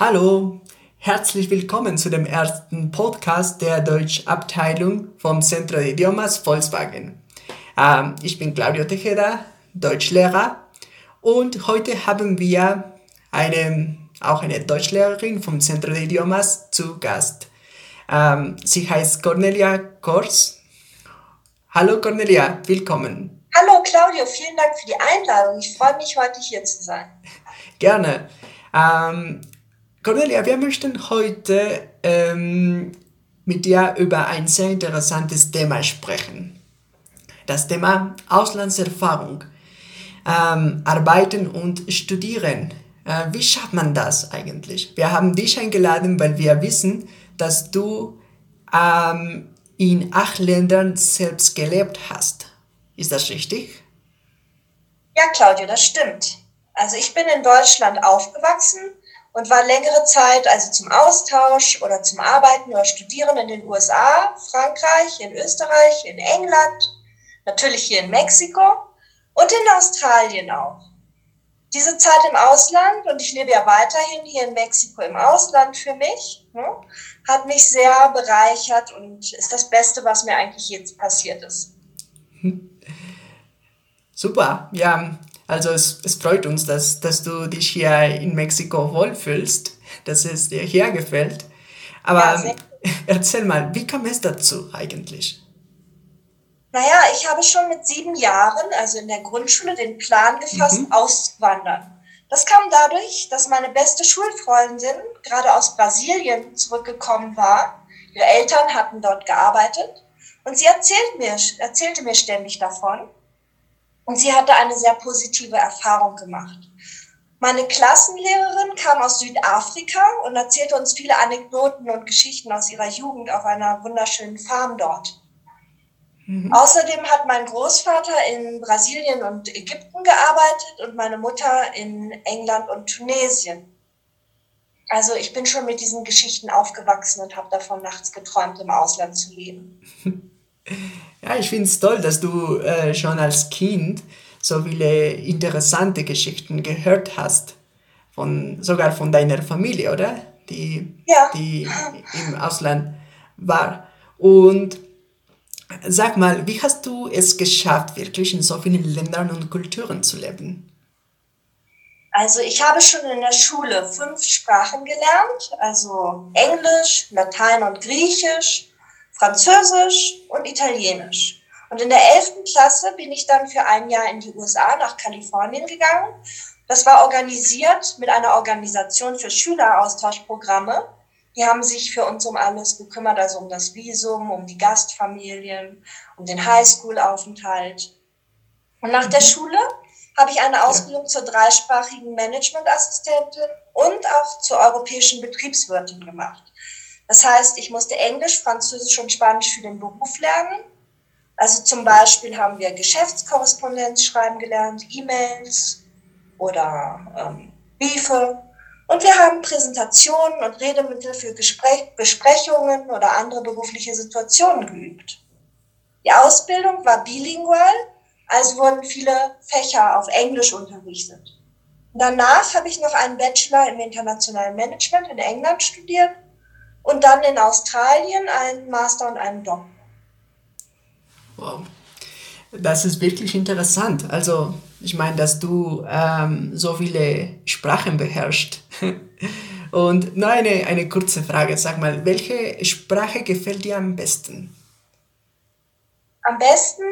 Hallo, herzlich willkommen zu dem ersten Podcast der Deutschabteilung vom Centro de Idiomas Volkswagen. Ähm, ich bin Claudio Tejeda, Deutschlehrer und heute haben wir eine, auch eine Deutschlehrerin vom Centro de Idiomas zu Gast. Ähm, sie heißt Cornelia Kors. Hallo Cornelia, willkommen. Hallo Claudio, vielen Dank für die Einladung. Ich freue mich, heute hier zu sein. Gerne. Ähm, Cornelia, wir möchten heute ähm, mit dir über ein sehr interessantes Thema sprechen. Das Thema Auslandserfahrung. Ähm, arbeiten und studieren. Äh, wie schafft man das eigentlich? Wir haben dich eingeladen, weil wir wissen, dass du ähm, in acht Ländern selbst gelebt hast. Ist das richtig? Ja, Claudio, das stimmt. Also ich bin in Deutschland aufgewachsen und war längere Zeit also zum Austausch oder zum Arbeiten oder Studieren in den USA, Frankreich, in Österreich, in England, natürlich hier in Mexiko und in Australien auch. Diese Zeit im Ausland, und ich lebe ja weiterhin hier in Mexiko im Ausland für mich, ne, hat mich sehr bereichert und ist das Beste, was mir eigentlich jetzt passiert ist. Super, ja, also es, es freut uns, dass, dass du dich hier in Mexiko wohlfühlst, dass es dir hier gefällt. Aber ja, erzähl mal, wie kam es dazu eigentlich? Naja, ich habe schon mit sieben Jahren, also in der Grundschule, den Plan gefasst, mhm. auszuwandern. Das kam dadurch, dass meine beste Schulfreundin gerade aus Brasilien zurückgekommen war. Ihre Eltern hatten dort gearbeitet und sie erzählt mir, erzählte mir ständig davon. Und sie hatte eine sehr positive Erfahrung gemacht. Meine Klassenlehrerin kam aus Südafrika und erzählte uns viele Anekdoten und Geschichten aus ihrer Jugend auf einer wunderschönen Farm dort. Mhm. Außerdem hat mein Großvater in Brasilien und Ägypten gearbeitet und meine Mutter in England und Tunesien. Also ich bin schon mit diesen Geschichten aufgewachsen und habe davon nachts geträumt, im Ausland zu leben. Ja, ich finde es toll, dass du äh, schon als Kind so viele interessante Geschichten gehört hast. Von, sogar von deiner Familie, oder? Die, ja. die im Ausland war. Und sag mal, wie hast du es geschafft, wirklich in so vielen Ländern und Kulturen zu leben? Also ich habe schon in der Schule fünf Sprachen gelernt, also Englisch, Latein und Griechisch, Französisch und Italienisch. Und in der 11. Klasse bin ich dann für ein Jahr in die USA nach Kalifornien gegangen. Das war organisiert mit einer Organisation für Schüleraustauschprogramme. Die haben sich für uns um alles gekümmert, also um das Visum, um die Gastfamilien, um den Highschool-Aufenthalt. Und nach der mhm. Schule habe ich eine Ausbildung zur dreisprachigen Managementassistentin und auch zur europäischen Betriebswirtin gemacht. Das heißt, ich musste Englisch, Französisch und Spanisch für den Beruf lernen. Also zum Beispiel haben wir Geschäftskorrespondenz schreiben gelernt, E-Mails oder ähm, Briefe. Und wir haben Präsentationen und Redemittel für Gespräch, Besprechungen oder andere berufliche Situationen geübt. Die Ausbildung war bilingual, also wurden viele Fächer auf Englisch unterrichtet. Danach habe ich noch einen Bachelor im internationalen Management in England studiert und dann in Australien einen Master und einen Doktor. Wow. Das ist wirklich interessant. Also, ich meine, dass du ähm, so viele Sprachen beherrschst. Und nur eine, eine kurze Frage. Sag mal, welche Sprache gefällt dir am besten? Am besten,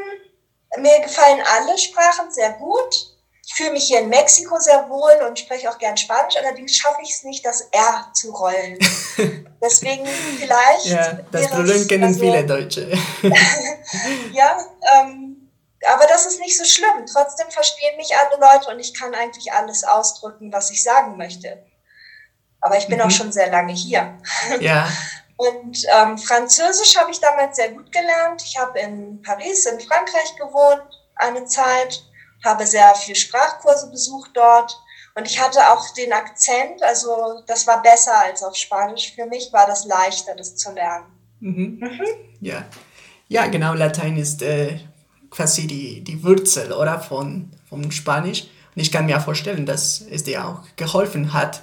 mir gefallen alle Sprachen sehr gut. Ich fühle mich hier in Mexiko sehr wohl und spreche auch gern Spanisch, allerdings schaffe ich es nicht, das R zu rollen. Deswegen vielleicht. Ja, das Problem kennen also, viele Deutsche. ja, ähm, aber das ist nicht so schlimm. Trotzdem verstehen mich alle Leute und ich kann eigentlich alles ausdrücken, was ich sagen möchte. Aber ich bin mhm. auch schon sehr lange hier. Ja. Und ähm, Französisch habe ich damals sehr gut gelernt. Ich habe in Paris, in Frankreich gewohnt, eine Zeit habe sehr viel Sprachkurse besucht dort. Und ich hatte auch den Akzent, also das war besser als auf Spanisch. Für mich war das leichter, das zu lernen. Mhm. Mhm. Ja. ja, genau, Latein ist äh, quasi die, die Wurzel, oder, von, von Spanisch. Und ich kann mir vorstellen, dass es dir auch geholfen hat,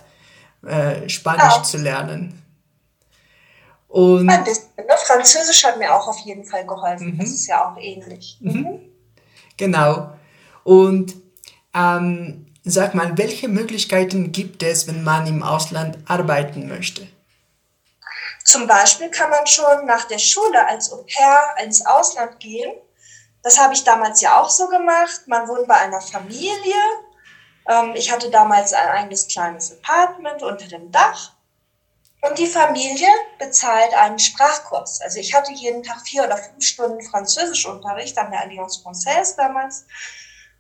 äh, Spanisch Ja. zu lernen. Und Ein bisschen. Ne? Französisch hat mir auch auf jeden Fall geholfen. Das ist ja auch ähnlich. genau. Und ähm, sag mal, welche Möglichkeiten gibt es, wenn man im Ausland arbeiten möchte? Zum Beispiel kann man schon nach der Schule als Au pair ins Ausland gehen. Das habe ich damals ja auch so gemacht. Man wohnt bei einer Familie. Ähm, ich hatte damals ein eigenes kleines Apartment unter dem Dach. Und die Familie bezahlt einen Sprachkurs. Also ich hatte jeden Tag vier oder fünf Stunden Französischunterricht an der Alliance Française damals.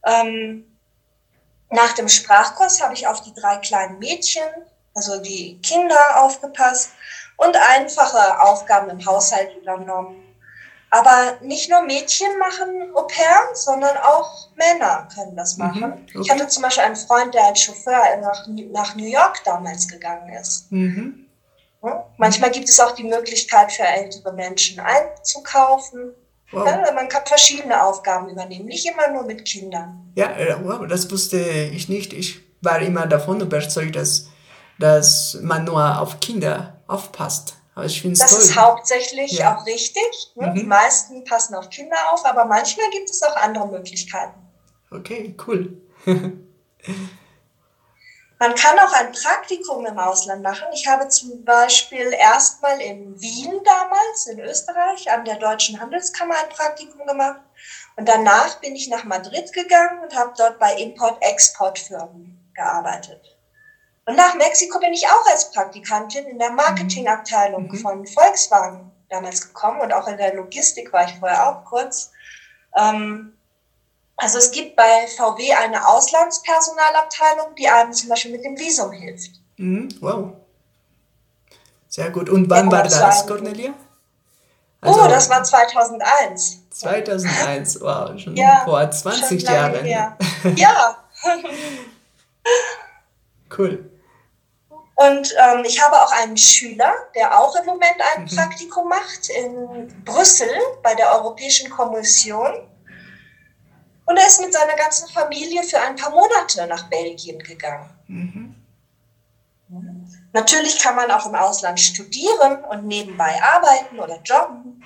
Ähm, nach dem Sprachkurs habe ich auf die drei kleinen Mädchen, also die Kinder, aufgepasst und einfache Aufgaben im Haushalt übernommen. Aber nicht nur Mädchen machen Au pair, sondern auch Männer können das machen. okay. Ich hatte zum Beispiel einen Freund, der als Chauffeur nach, nach New York damals gegangen ist. Mhm. Hm? Manchmal gibt es auch die Möglichkeit für ältere Menschen einzukaufen. Wow. Ja, man kann verschiedene Aufgaben übernehmen, nicht immer nur mit Kindern. Ja, äh, wow, das wusste ich nicht. Ich war immer davon überzeugt, dass, dass man nur auf Kinder aufpasst. Aber ich Das toll. ist hauptsächlich Ja. auch richtig. Ne? Mhm. Die meisten passen auf Kinder auf, aber manchmal gibt es auch andere Möglichkeiten. Okay, cool. Man kann auch ein Praktikum im Ausland machen. Ich habe zum Beispiel erstmal in Wien damals, in Österreich, an der Deutschen Handelskammer ein Praktikum gemacht. Und danach bin ich nach Madrid gegangen und habe dort bei Import-Export-Firmen gearbeitet. Und nach Mexiko bin ich auch als Praktikantin in der Marketingabteilung Mhm. von Volkswagen damals gekommen und auch in der Logistik war ich vorher auch kurz. Ähm, also es gibt bei VW eine Auslandspersonalabteilung, die einem zum Beispiel mit dem Visum hilft. Mhm, wow. Sehr gut. Und wann Ja, war das Cornelia? oh, das war 2001. 2001, wow, schon Ja, vor 20 Schon Jahren. her. Ja, Cool. und ähm, ich habe auch einen Schüler, der auch im Moment ein Mhm. Praktikum macht in Brüssel bei der Europäischen Kommission. Und er ist mit seiner ganzen Familie für ein paar Monate nach Belgien gegangen. Mhm. Natürlich kann man auch im Ausland studieren und nebenbei arbeiten oder jobben.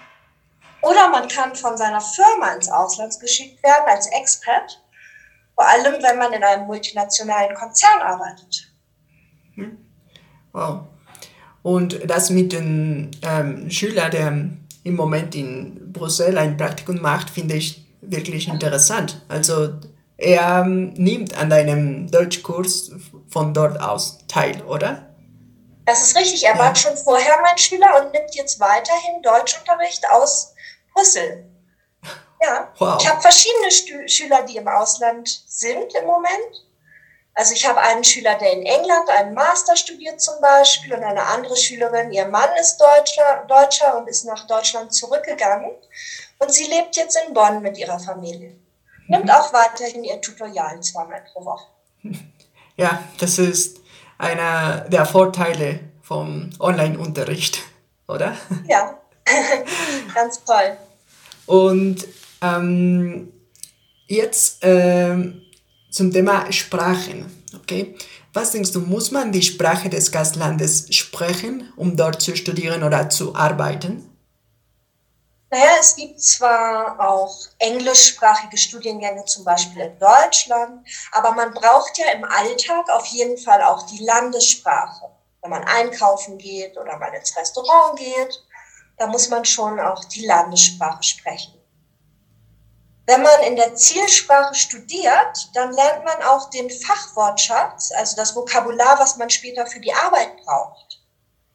Oder man kann von seiner Firma ins Ausland geschickt werden als Expat. Vor allem, wenn man in einem multinationalen Konzern arbeitet. Wow. Und das mit dem ähm, Schüler, der im Moment in Brüssel ein Praktikum macht, finde ich wirklich interessant. Also er ähm, nimmt an deinem Deutschkurs von dort aus teil, oder? Das ist richtig. Er Ja. war schon vorher mein Schüler und nimmt jetzt weiterhin Deutschunterricht aus Brüssel. Ja, Wow. ich habe verschiedene Stü Schüler, die im Ausland sind im Moment. Also ich habe einen Schüler, der in England einen Master studiert zum Beispiel und eine andere Schülerin, ihr Mann ist Deutscher, Deutscher und ist nach Deutschland zurückgegangen. Und sie lebt jetzt in Bonn mit ihrer Familie. Nimmt auch weiterhin ihr Tutorial zweimal pro Woche. Ja, das ist einer der Vorteile vom Online-Unterricht, oder? Ja, ganz toll. Und ähm, jetzt ähm, zum Thema Sprachen. Okay? Was denkst du, muss man die Sprache des Gastlandes sprechen, um dort zu studieren oder zu arbeiten? Naja, es gibt zwar auch englischsprachige Studiengänge, zum Beispiel in Deutschland, aber man braucht ja im Alltag auf jeden Fall auch die Landessprache. Wenn man einkaufen geht oder mal ins Restaurant geht, da muss man schon auch die Landessprache sprechen. Wenn man in der Zielsprache studiert, dann lernt man auch den Fachwortschatz, also das Vokabular, was man später für die Arbeit braucht.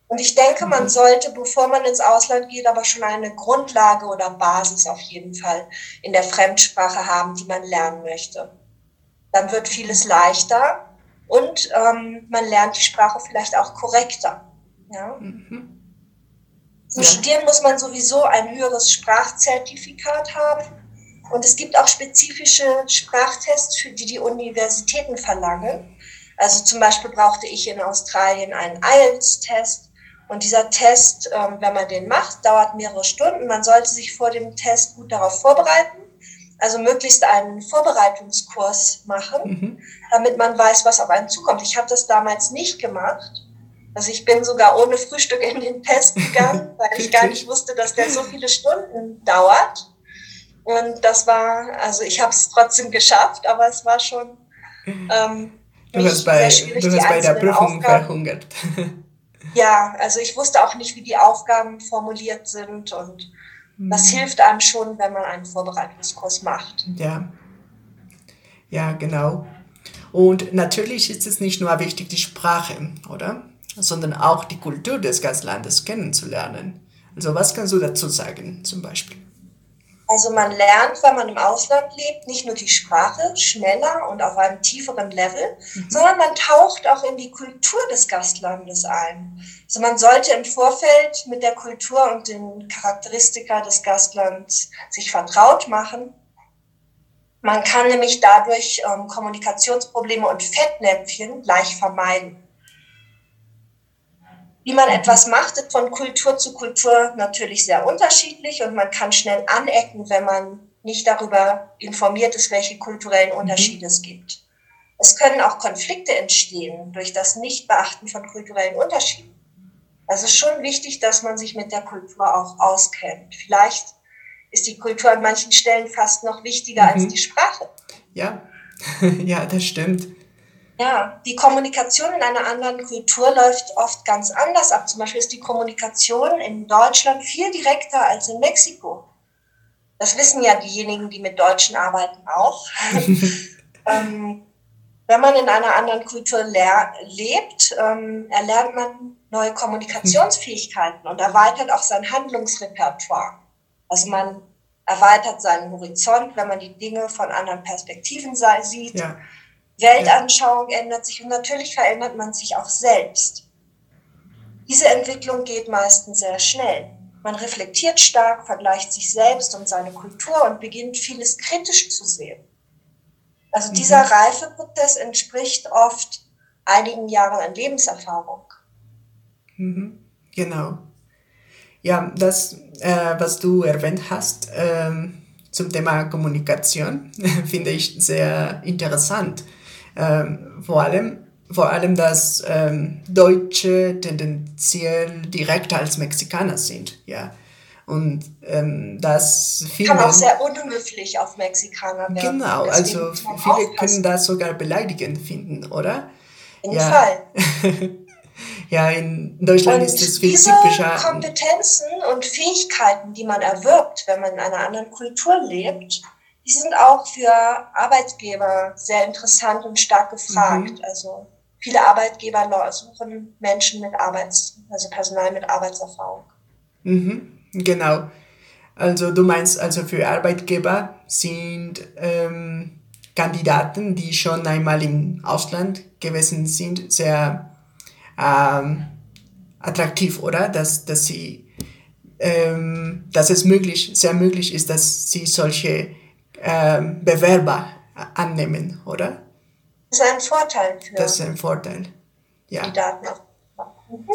Und ich denke, man sollte, bevor man ins Ausland geht, aber schon eine Grundlage oder Basis auf jeden Fall in der Fremdsprache haben, die man lernen möchte. Dann wird vieles leichter und ähm, man lernt die Sprache vielleicht auch korrekter. Ja? Zum Ja. Studieren muss man sowieso ein höheres Sprachzertifikat haben. Und es gibt auch spezifische Sprachtests, für die die Universitäten verlangen. Also zum Beispiel brauchte ich in Australien einen IELTS-Test. Und dieser Test, ähm, wenn man den macht, dauert mehrere Stunden. Man sollte sich vor dem Test gut darauf vorbereiten. Also möglichst einen Vorbereitungskurs machen, Mhm. damit man weiß, was auf einen zukommt. Ich habe das damals nicht gemacht. Also ich bin sogar ohne Frühstück in den Test gegangen, weil ich gar nicht wusste, dass der so viele Stunden dauert. Und das war, also ich habe es trotzdem geschafft, aber es war schon ähm, du hast bei, du hast bei der Prüfung verhungert. ja, also ich wusste auch nicht, wie die Aufgaben formuliert sind und mhm. das hilft einem schon, wenn man einen Vorbereitungskurs macht. Ja, ja, genau. Und natürlich ist es nicht nur wichtig, die Sprache, oder? Sondern auch die Kultur des Gastlandes kennenzulernen. Also was kannst du dazu sagen, zum Beispiel? Also man lernt, wenn man im Ausland lebt, nicht nur die Sprache schneller und auf einem tieferen Level, mhm. sondern man taucht auch in die Kultur des Gastlandes ein. Also man sollte im Vorfeld mit der Kultur und den Charakteristika des Gastlands sich vertraut machen. Man kann nämlich dadurch ähm, Kommunikationsprobleme und Fettnäpfchen leicht vermeiden. Wie man etwas macht, ist von Kultur zu Kultur natürlich sehr unterschiedlich und man kann schnell anecken, wenn man nicht darüber informiert ist, welche kulturellen mhm. Unterschiede es gibt. Es können auch Konflikte entstehen durch das Nichtbeachten von kulturellen Unterschieden. Also es ist schon wichtig, dass man sich mit der Kultur auch auskennt. Vielleicht ist die Kultur an manchen Stellen fast noch wichtiger mhm. als die Sprache. Ja, ja, das stimmt. Ja, die Kommunikation in einer anderen Kultur läuft oft ganz anders ab. Zum Beispiel ist die Kommunikation in Deutschland viel direkter als in Mexiko. Das wissen ja diejenigen, die mit Deutschen arbeiten, auch. ähm, wenn man in einer anderen Kultur lebt, ähm, erlernt man neue Kommunikationsfähigkeiten und erweitert auch sein Handlungsrepertoire. Also man erweitert seinen Horizont, wenn man die Dinge von anderen Perspektiven sieht. Ja Weltanschauung ändert sich und natürlich verändert man sich auch selbst. Diese Entwicklung geht meistens sehr schnell. Man reflektiert stark, vergleicht sich selbst und seine Kultur und beginnt vieles kritisch zu sehen. Also mhm. dieser Reifeprozess entspricht oft einigen Jahren an Lebenserfahrung. Mhm. Genau. Ja, das, äh, was du erwähnt hast ähm, zum Thema Kommunikation, finde ich sehr interessant ähm, vor allem vor allem, dass ähm, Deutsche tendenziell direkter als Mexikaner sind, ja. Und ähm, das viele, kann auch sehr unhöflich auf Mexikaner werden. Genau, also viele können das sogar beleidigend finden, oder? In ja. Fall. ja, in Deutschland und ist es viel diese typischer. Kompetenzen und Fähigkeiten, die man erwirbt, wenn man in einer anderen Kultur lebt, die sind auch für Arbeitgeber sehr interessant und stark gefragt. Mhm. Also viele Arbeitgeber suchen Menschen mit Arbeits, also Personal mit Arbeitserfahrung. Mhm, genau. Also du meinst also für Arbeitgeber sind ähm, Kandidaten, die schon einmal im Ausland gewesen sind, sehr ähm, attraktiv, oder? Dass, dass sie ähm, dass es möglich, sehr möglich ist, dass sie solche ähm, Bewerber annehmen, oder? Das ist ein Vorteil für Das ist ein Vorteil, ja. die Daten. Mhm.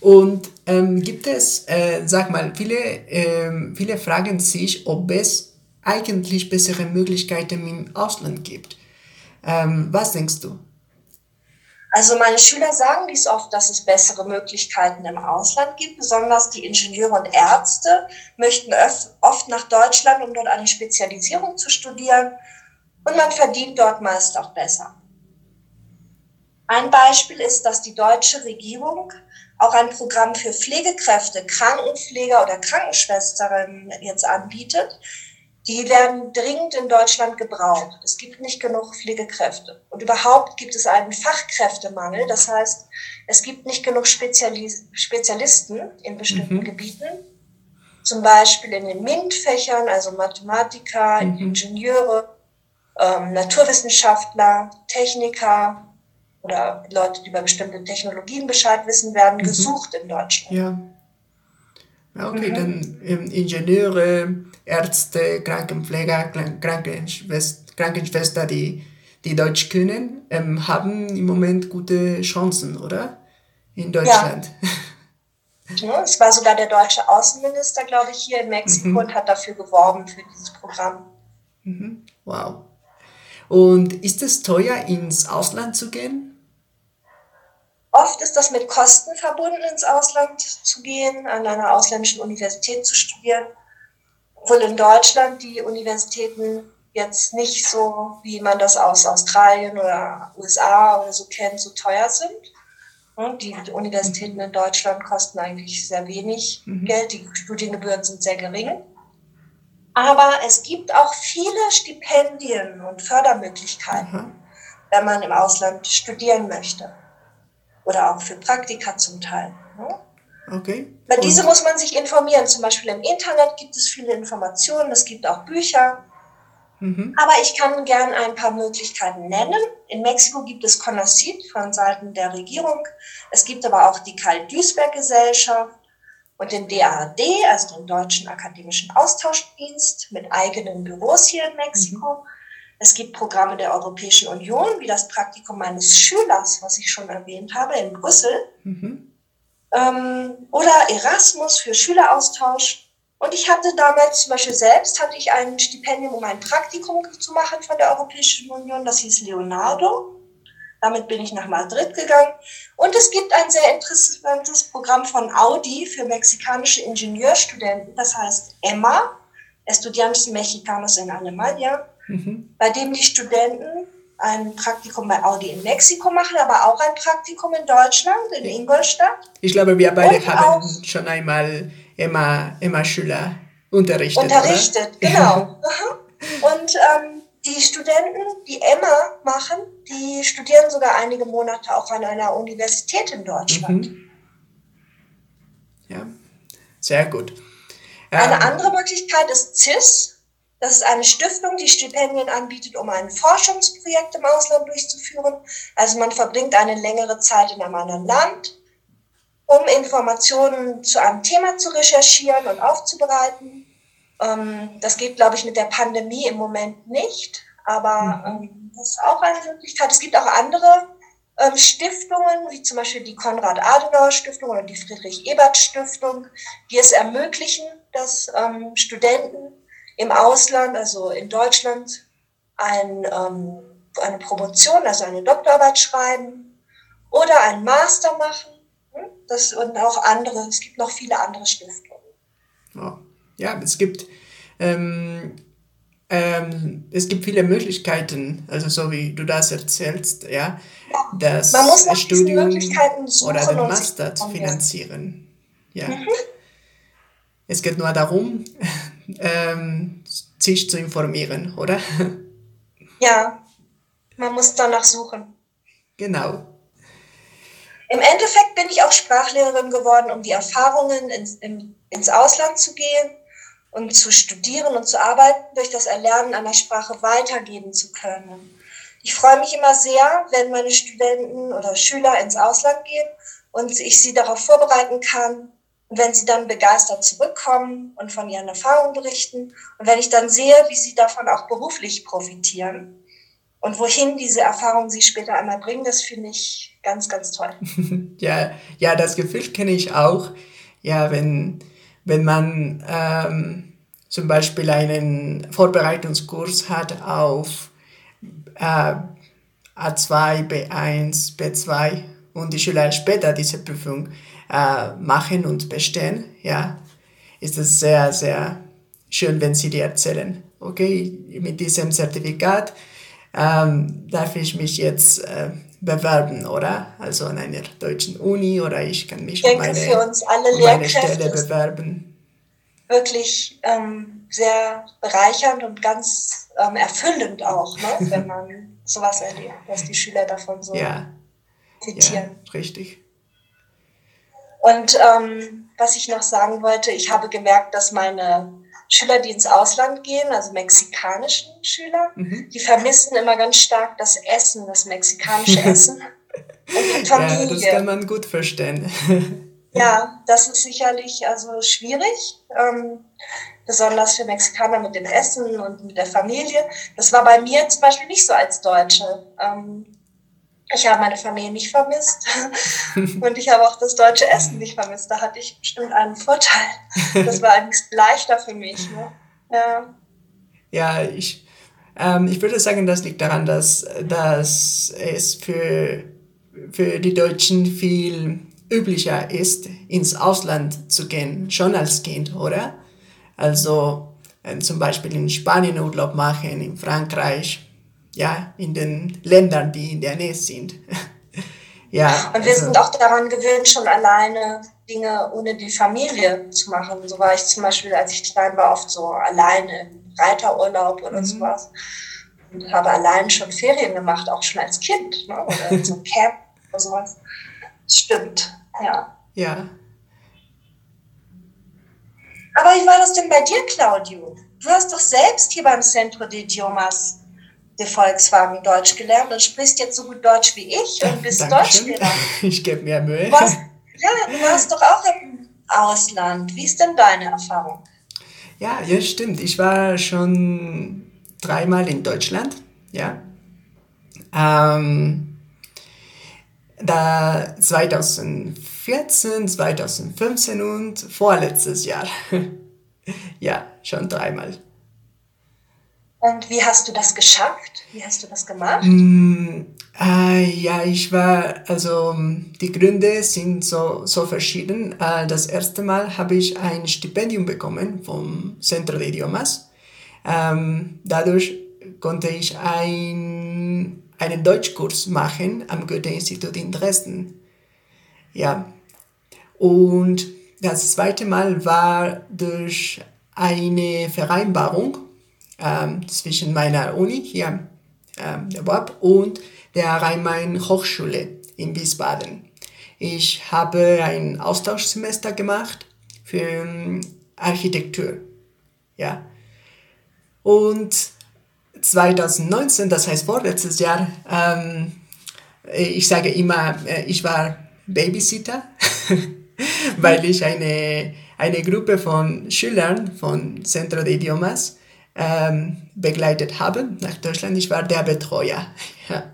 Und ähm, gibt es, äh, sag mal, viele, ähm, viele fragen sich, ob es eigentlich bessere Möglichkeiten im Ausland gibt. Ähm, was denkst du? Also meine Schüler sagen dies oft, dass es bessere Möglichkeiten im Ausland gibt. Besonders die Ingenieure und Ärzte möchten oft nach Deutschland, um dort eine Spezialisierung zu studieren. Und man verdient dort meist auch besser. Ein Beispiel ist, dass die deutsche Regierung auch ein Programm für Pflegekräfte, Krankenpfleger oder Krankenschwestern jetzt anbietet, die werden dringend in Deutschland gebraucht. Es gibt nicht genug Pflegekräfte. Und überhaupt gibt es einen Fachkräftemangel. Das heißt, es gibt nicht genug Spezialis Spezialisten in bestimmten mhm. Gebieten. Zum Beispiel in den MINT-Fächern, also Mathematiker, mhm. Ingenieure, ähm, Naturwissenschaftler, Techniker oder Leute, die über bestimmte Technologien Bescheid wissen, werden mhm. gesucht in Deutschland. Ja. Okay, mhm. dann ähm, Ingenieure, Ärzte, Krankenpfleger, Krankenschwester, Krankenschwester die, die Deutsch können, ähm, haben im Moment gute Chancen, oder? In Deutschland. Ja. es war sogar der deutsche Außenminister, glaube ich, hier in Mexiko mhm. und hat dafür geworben für dieses Programm. Mhm. Wow. Und ist es teuer, ins Ausland zu gehen? Oft ist das mit Kosten verbunden, ins Ausland zu gehen, an einer ausländischen Universität zu studieren. Obwohl in Deutschland die Universitäten jetzt nicht so, wie man das aus Australien oder USA oder so kennt, so teuer sind. Die Universitäten in Deutschland kosten eigentlich sehr wenig mhm. Geld, die Studiengebühren sind sehr gering. Aber es gibt auch viele Stipendien und Fördermöglichkeiten, mhm. wenn man im Ausland studieren möchte. Oder auch für Praktika zum Teil. Okay. Über diese muss man sich informieren. Zum Beispiel im Internet gibt es viele Informationen, es gibt auch Bücher. Mhm. Aber ich kann gern ein paar Möglichkeiten nennen. In Mexiko gibt es CONACYT von Seiten der Regierung. Es gibt aber auch die Karl-Duisberg-Gesellschaft und den DAAD, also den Deutschen Akademischen Austauschdienst, mit eigenen Büros hier in Mexiko. Mhm. Es gibt Programme der Europäischen Union, wie das Praktikum meines Schülers, was ich schon erwähnt habe, in Brüssel. Mhm. Ähm, oder Erasmus für Schüleraustausch und ich hatte damals zum Beispiel selbst, hatte ich ein Stipendium, um ein Praktikum zu machen von der Europäischen Union, das hieß Leonardo. Damit bin ich nach Madrid gegangen. Und es gibt ein sehr interessantes Programm von Audi für mexikanische Ingenieurstudenten, das heißt EMMA, Estudiantes Mexicanos en Alemania, mhm. bei dem die Studenten ein Praktikum bei Audi in Mexiko machen, aber auch ein Praktikum in Deutschland, in Ingolstadt. Ich glaube, wir beide Und haben schon einmal immer, immer Schüler unterrichtet. Unterrichtet, oder? genau. Und ähm, die Studenten, die Emma machen, die studieren sogar einige Monate auch an einer Universität in Deutschland. Mhm. Ja, sehr gut. Eine ähm, andere Möglichkeit ist CIS. Das ist eine Stiftung, die Stipendien anbietet, um ein Forschungsprojekt im Ausland durchzuführen. Also man verbringt eine längere Zeit in einem anderen Land um Informationen zu einem Thema zu recherchieren und aufzubereiten. Ähm, das geht, glaube ich, mit der Pandemie im Moment nicht, aber mhm. ähm, das ist auch eine Möglichkeit. Es gibt auch andere ähm, Stiftungen, wie zum Beispiel die Konrad-Adenauer-Stiftung oder die Friedrich-Ebert-Stiftung, die es ermöglichen, dass Studenten im Ausland, also in Deutschland, ein, ähm, eine Promotion, also eine Doktorarbeit schreiben oder einen Master machen das, und auch andere, es gibt noch viele andere Stiftungen. Ja, ja es gibt ähm, ähm, es gibt viele Möglichkeiten, also so wie du das erzählst, ja, ja. das Man muss Studium oder den Master zu finanzieren. Ja. Mhm. Es geht nur darum, ähm, sich zu informieren, oder? Ja, man muss danach suchen. Genau. Im Endeffekt bin ich auch Sprachlehrerin geworden, um die Erfahrungen ins, in, ins Ausland zu gehen und zu studieren und zu arbeiten, durch das Erlernen einer Sprache weitergeben zu können. Ich freue mich immer sehr, wenn meine Studenten oder Schüler ins Ausland gehen und ich sie darauf vorbereiten kann, und wenn sie dann begeistert zurückkommen und von ihren Erfahrungen berichten und wenn ich dann sehe, wie sie davon auch beruflich profitieren und wohin diese Erfahrungen sie später einmal bringen, das finde ich ganz, ganz toll. ja, ja, das Gefühl kenne ich auch. Ja, wenn, wenn man ähm, zum Beispiel einen Vorbereitungskurs hat auf äh, A2, B1, B2 und die Schüler später diese Prüfung äh, machen und bestehen, ja, ist es sehr, sehr schön, wenn sie dir erzählen, okay, mit diesem Zertifikat ähm, darf ich mich jetzt äh, bewerben, oder? Also an einer deutschen Uni oder ich kann mich ich meine, für uns alle meine Stelle bewerben. Wirklich ähm, sehr bereichernd und ganz ähm, erfüllend auch, ne? wenn man sowas erlebt, dass die Schüler davon so ja. profitieren. Ja, richtig. Und ähm, was ich noch sagen wollte, ich habe gemerkt, dass meine Schüler, die ins Ausland gehen, also mexikanischen Schüler, mhm. die vermissen immer ganz stark das Essen, das mexikanische Essen. und die Familie. Ja, das kann man gut verstehen. ja, das ist sicherlich also schwierig, ähm, besonders für Mexikaner mit dem Essen und mit der Familie. Das war bei mir zum Beispiel nicht so als Deutsche. Ähm, ich habe meine Familie nicht vermisst und ich habe auch das deutsche Essen nicht vermisst. Da hatte ich bestimmt einen Vorteil. Das war eigentlich leichter für mich. Ne? Ja. ja, ich, ähm, ich würde sagen, das liegt daran, dass, dass es für für die Deutschen viel üblicher ist, ins Ausland zu gehen, schon als Kind, oder? Also äh, zum Beispiel in Spanien Urlaub machen, in Frankreich, ja, in den Ländern, die in der Nähe sind. ja. Und wir also, sind auch daran gewöhnt, schon alleine Dinge ohne die Familie zu machen. So war ich zum Beispiel, als ich klein war, oft so alleine im Reiterurlaub oder mhm. sowas. Und habe allein schon Ferien gemacht, auch schon als Kind. Ne? Oder so ein Camp oder sowas. Stimmt, ja. Ja. Aber wie war das denn bei dir, Claudio? Du hast doch selbst hier beim Centro de Idiomas de Volkswagen Deutsch gelernt und sprichst jetzt so gut Deutsch wie ich und bist Deutschlehrer. Ich gebe mir Mühe. Du warst, ja, du warst doch auch im Ausland. Wie ist denn deine Erfahrung? Ja, ja, stimmt. Ich war schon dreimal in Deutschland. Ja. Ähm, da 2014, 2015 und vorletztes Jahr. ja, schon dreimal. Und wie hast du das geschafft? Wie hast du das gemacht? Mm, äh, ja, ich war, also die Gründe sind so, so verschieden. Äh, das erste Mal habe ich ein Stipendium bekommen vom Centro de Idiomas. Ähm, dadurch konnte ich ein, einen Deutschkurs machen am Goethe-Institut in Dresden. Ja. Und das zweite Mal war durch eine Vereinbarung ähm, zwischen meiner Uni hier, ähm, WAP, und der Rhein-Main-Hochschule in Wiesbaden. Ich habe ein Austauschsemester gemacht für ähm, Architektur. Ja. Und 2019, das heißt vorletztes Jahr, ähm, ich sage immer, äh, ich war Babysitter, weil ich eine, eine Gruppe von Schülern von Centro de Idiomas ähm, begleitet habe nach Deutschland. Ich war der Betreuer. Ja,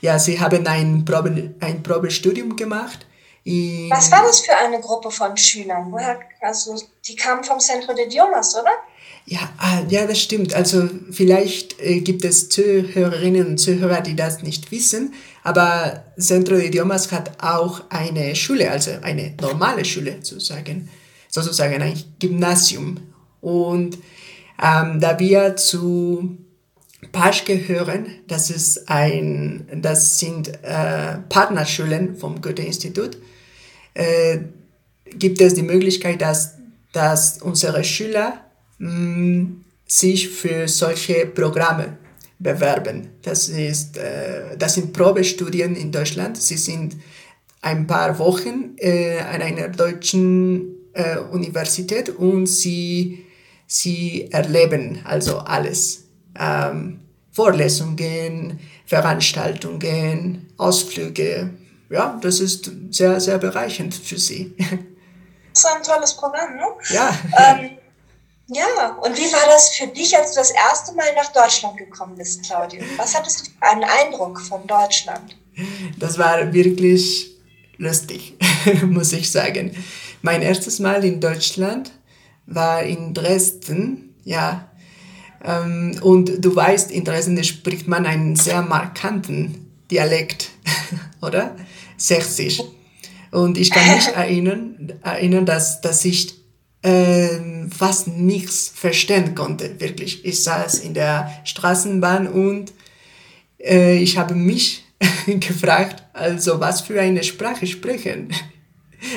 ja sie haben ein, Probe, ein Probestudium gemacht. Was war das für eine Gruppe von Schülern? Woher, also, die kamen vom Centro de Idiomas, oder? Ja, ah, ja, das stimmt. Also vielleicht äh, gibt es Zuhörerinnen und Zuhörer, die das nicht wissen, aber Centro de Idiomas hat auch eine Schule, also eine normale Schule sozusagen, sozusagen ein Gymnasium. Und ähm, da wir zu PASH gehören, das, ist ein, das sind äh, Partnerschulen vom Goethe-Institut, äh, gibt es die Möglichkeit, dass, dass unsere Schüler mh, mm, sich für solche Programme bewerben. Das, ist, äh, das sind Probestudien in Deutschland. Sie sind ein paar Wochen äh, an einer deutschen äh, Universität und sie sie erleben also alles. Ähm, Vorlesungen, Veranstaltungen, Ausflüge. Ja, das ist sehr, sehr bereichernd für sie. Das ist ein tolles Programm, ne? Ja. Ähm, ja, und wie war das für dich, als du das erste Mal nach Deutschland gekommen bist, Claudia? Was hattest du für einen Eindruck von Deutschland? Das war wirklich lustig, muss ich sagen. Mein erstes Mal in Deutschland war in Dresden, ja. Ähm, und du weißt, in Dresden spricht man einen sehr markanten Dialekt, oder? Sächsisch. Und ich kann mich erinnern, erinnern dass, dass ich äh, fast nichts verstehen konnte, wirklich. Ich saß in der Straßenbahn und äh, ich habe mich gefragt, also was für eine Sprache sprechen.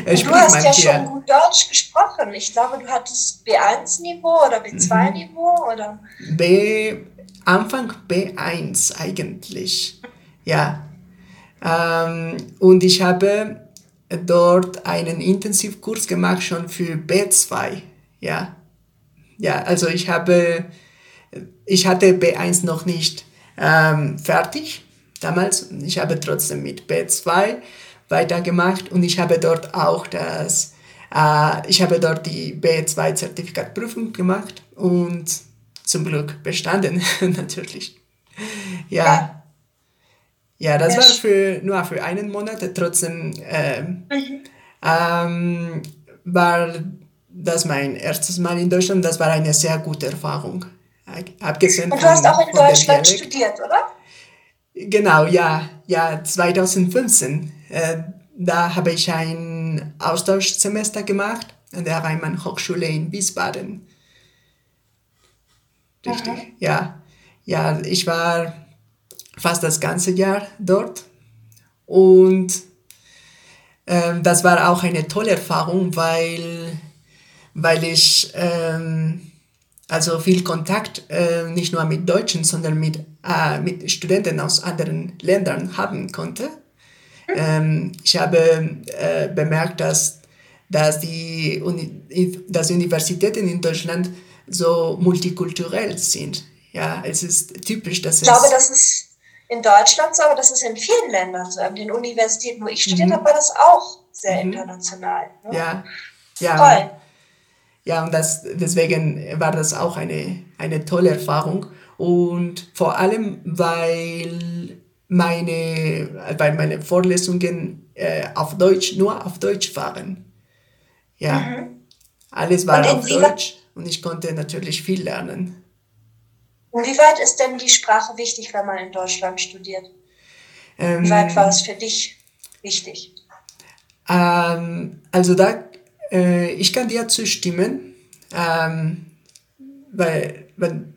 Äh, du hast ja schon gut Deutsch gesprochen. Ich glaube, du hattest B1-Niveau oder B2-Niveau oder? B, Anfang B1 eigentlich. Ja. Ähm, und ich habe dort einen Intensivkurs gemacht schon für B2. Ja. Ja, also ich habe, ich hatte B1 noch nicht ähm, fertig damals. Ich habe trotzdem mit B2 weitergemacht und ich habe dort auch das, äh, ich habe dort die B2-Zertifikatprüfung gemacht und zum Glück bestanden, natürlich. Ja. Ja, das war für, nur für einen Monat, trotzdem äh, ähm, war das mein erstes Mal in Deutschland, das war eine sehr gute Erfahrung. Abgesehen und du hast auch in Deutschland studiert, oder? Genau, ja, ja, 2015. Äh, da habe ich ein Austauschsemester gemacht an der Reimann Hochschule in Wiesbaden. Richtig, mhm. ja. Ja, ich war fast das ganze Jahr dort und ähm, das war auch eine tolle Erfahrung, weil, weil ich ähm, also viel Kontakt äh, nicht nur mit Deutschen, sondern mit, äh, mit Studenten aus anderen Ländern haben konnte. Ähm, ich habe äh, bemerkt, dass, dass, die Uni dass Universitäten in Deutschland so multikulturell sind. Ja, es ist typisch, dass es. Ich glaube, das ist in Deutschland so, aber das ist in vielen Ländern so. An den Universitäten, wo ich studiert mhm. habe, war das auch sehr mhm. international. Ne? Ja, ja. Toll. Ja, und das, deswegen war das auch eine, eine tolle Erfahrung. Und vor allem, weil meine, weil meine Vorlesungen äh, auf Deutsch, nur auf Deutsch waren. Ja, mhm. alles war auf Deutsch und ich konnte natürlich viel lernen. Inwieweit ist denn die Sprache wichtig, wenn man in Deutschland studiert? Ähm, Wie weit war es für dich wichtig? Ähm, also da, äh, ich kann dir zustimmen, ähm, weil, weil,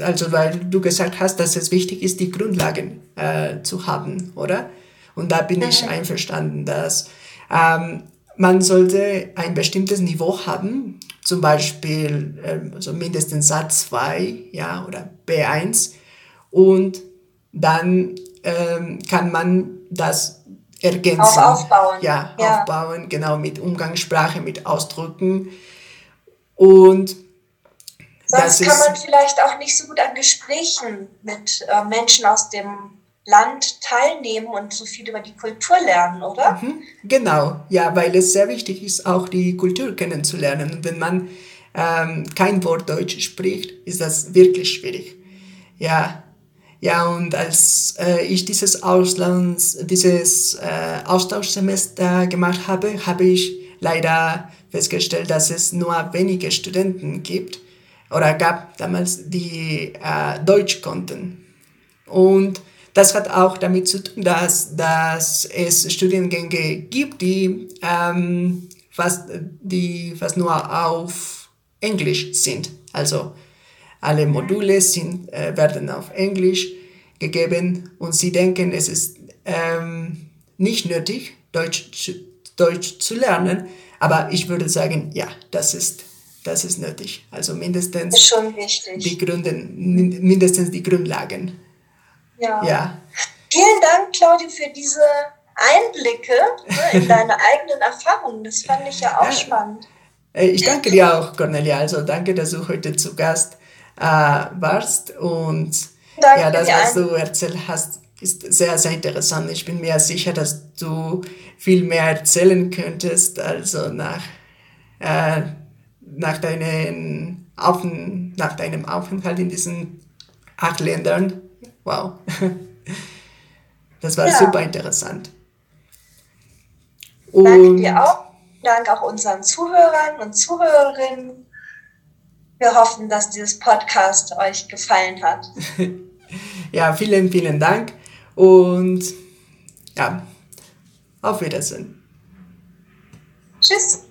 also weil du gesagt hast, dass es wichtig ist, die Grundlagen äh, zu haben, oder? Und da bin ich einverstanden, dass ähm, man sollte ein bestimmtes Niveau haben, zum Beispiel ähm, also mindestens Satz 2 ja, oder B1 und dann ähm, kann man das ergänzen. Auf aufbauen. Ja, ja, aufbauen, genau, mit Umgangssprache, mit Ausdrücken. Und Sonst kann man vielleicht auch nicht so gut an Gesprächen mit äh, Menschen aus dem Land teilnehmen und so viel über die Kultur lernen, oder? Mhm, genau, ja, weil es sehr wichtig ist, auch die Kultur kennenzulernen. Und wenn man ähm, kein Wort Deutsch spricht, ist das wirklich schwierig. Ja, ja, und als äh, ich dieses Auslands, dieses äh, Austauschsemester gemacht habe, habe ich leider festgestellt, dass es nur wenige Studenten gibt oder gab damals, die äh, Deutsch konnten. Und das hat auch damit zu tun, dass, dass es Studiengänge gibt, die, ähm, fast, die fast nur auf Englisch sind. Also alle Module sind, äh, werden auf Englisch gegeben und sie denken, es ist ähm, nicht nötig, Deutsch, Deutsch zu lernen. Aber ich würde sagen, ja, das ist, das ist nötig. Also mindestens, Die Gründe, mindestens die Grundlagen. Ja. ja. Vielen Dank, Claudio, für diese Einblicke ne, in deine eigenen Erfahrungen. Das fand ich ja auch ja. spannend. Äh, ich danke dir auch, Cornelia. Also danke, dass du heute zu Gast äh, warst. Und danke ja, das, was du erzählt hast, ist sehr, sehr interessant. Ich bin mir sicher, dass du viel mehr erzählen könntest. Also nach, äh, nach, deinen Aufent nach deinem Aufenthalt in diesen acht Ländern. Wow. Das war ja. super interessant. Und Danke dir auch. Dank auch unseren Zuhörern und Zuhörerinnen. Wir hoffen, dass dieses Podcast euch gefallen hat. ja, vielen, vielen Dank und ja, auf Wiedersehen. Tschüss.